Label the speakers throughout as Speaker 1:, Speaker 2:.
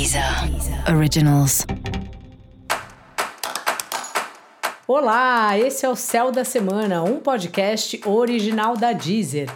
Speaker 1: Deezer Originals. Olá, esse é o Céu da Semana, um podcast original da Deezer.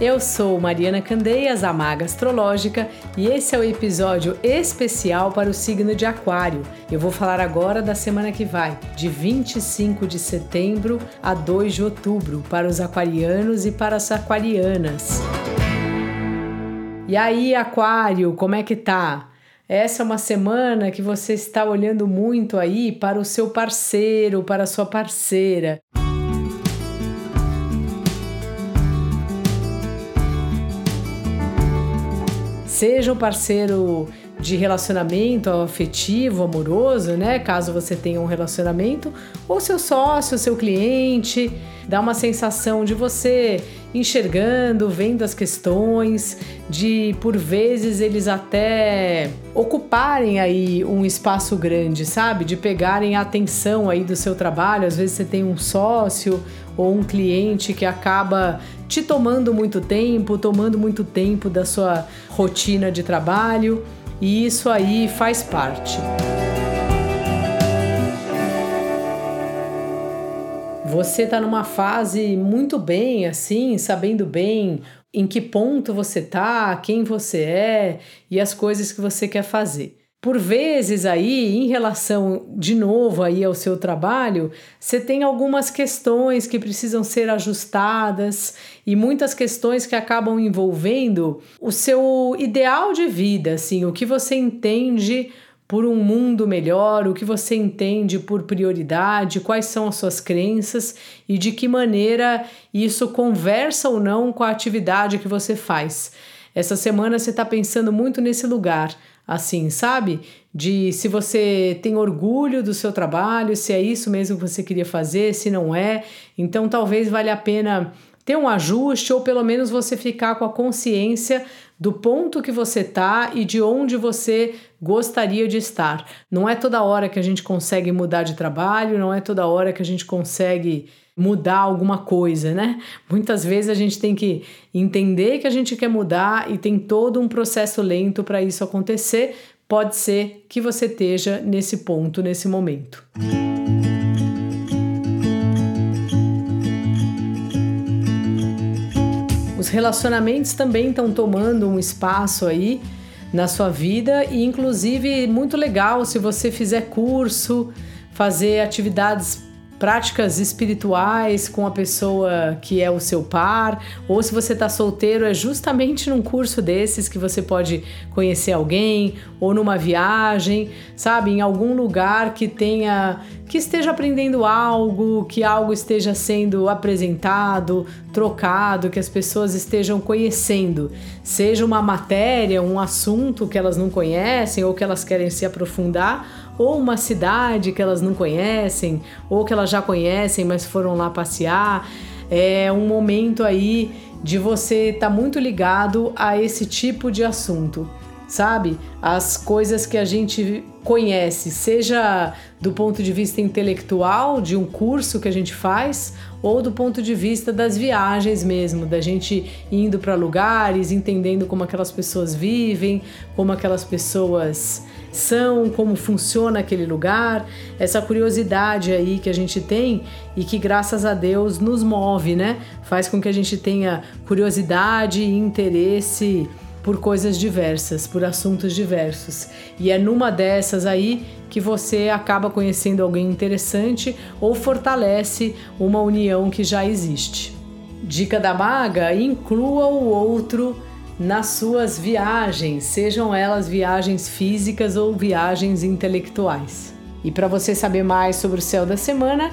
Speaker 1: Eu sou Mariana Candeias, a Maga Astrológica, e esse é o episódio especial para o signo de Aquário. Eu vou falar agora da semana que vai, de 25 de setembro a 2 de outubro, para os aquarianos e para as aquarianas. E aí, Aquário, como é que tá? Essa é uma semana que você está olhando muito aí para o seu parceiro, para a sua parceira. Seja um parceiro de relacionamento afetivo, amoroso, né? Caso você tenha um relacionamento, ou seu sócio, seu cliente, dá uma sensação de você enxergando, vendo as questões, de por vezes eles até ocuparem aí um espaço grande, sabe? De pegarem a atenção aí do seu trabalho. Às vezes você tem um sócio ou um cliente que acaba te tomando muito tempo, tomando muito tempo da sua rotina de trabalho, e isso aí faz parte. Você está numa fase muito bem, assim, sabendo bem em que ponto você tá, quem você é e as coisas que você quer fazer. Por vezes aí, em relação de novo aí ao seu trabalho, você tem algumas questões que precisam ser ajustadas e muitas questões que acabam envolvendo o seu ideal de vida, assim, o que você entende por um mundo melhor, o que você entende por prioridade, quais são as suas crenças e de que maneira isso conversa ou não com a atividade que você faz. Essa semana você está pensando muito nesse lugar, assim, sabe? De se você tem orgulho do seu trabalho, se é isso mesmo que você queria fazer, se não é. Então talvez valha a pena ter um ajuste ou pelo menos você ficar com a consciência do ponto que você está e de onde você gostaria de estar. Não é toda hora que a gente consegue mudar de trabalho, não é toda hora que a gente consegue mudar alguma coisa, né? Muitas vezes a gente tem que entender que a gente quer mudar e tem todo um processo lento para isso acontecer. Pode ser que você esteja nesse ponto, nesse momento. Os relacionamentos também estão tomando um espaço aí na sua vida e inclusive muito legal se você fizer curso, fazer atividades práticas espirituais com a pessoa que é o seu par, ou se você está solteiro, é justamente num curso desses que você pode conhecer alguém, ou numa viagem, sabe, em algum lugar que tenha que esteja aprendendo algo, que algo esteja sendo apresentado, trocado, que as pessoas estejam conhecendo, seja uma matéria, um assunto que elas não conhecem ou que elas querem se aprofundar ou uma cidade que elas não conhecem, ou que elas já conhecem, mas foram lá passear. É um momento aí de você estar tá muito ligado a esse tipo de assunto, sabe? As coisas que a gente conhece, seja do ponto de vista intelectual, de um curso que a gente faz, ou do ponto de vista das viagens mesmo, da gente indo para lugares, entendendo como aquelas pessoas vivem, como aquelas pessoas são, como funciona aquele lugar, essa curiosidade aí que a gente tem e que graças a Deus nos move, né? Faz com que a gente tenha curiosidade e interesse por coisas diversas, por assuntos diversos. E é numa dessas aí que você acaba conhecendo alguém interessante ou fortalece uma união que já existe. Dica da maga: inclua o outro nas suas viagens, sejam elas viagens físicas ou viagens intelectuais. E para você saber mais sobre o céu da semana,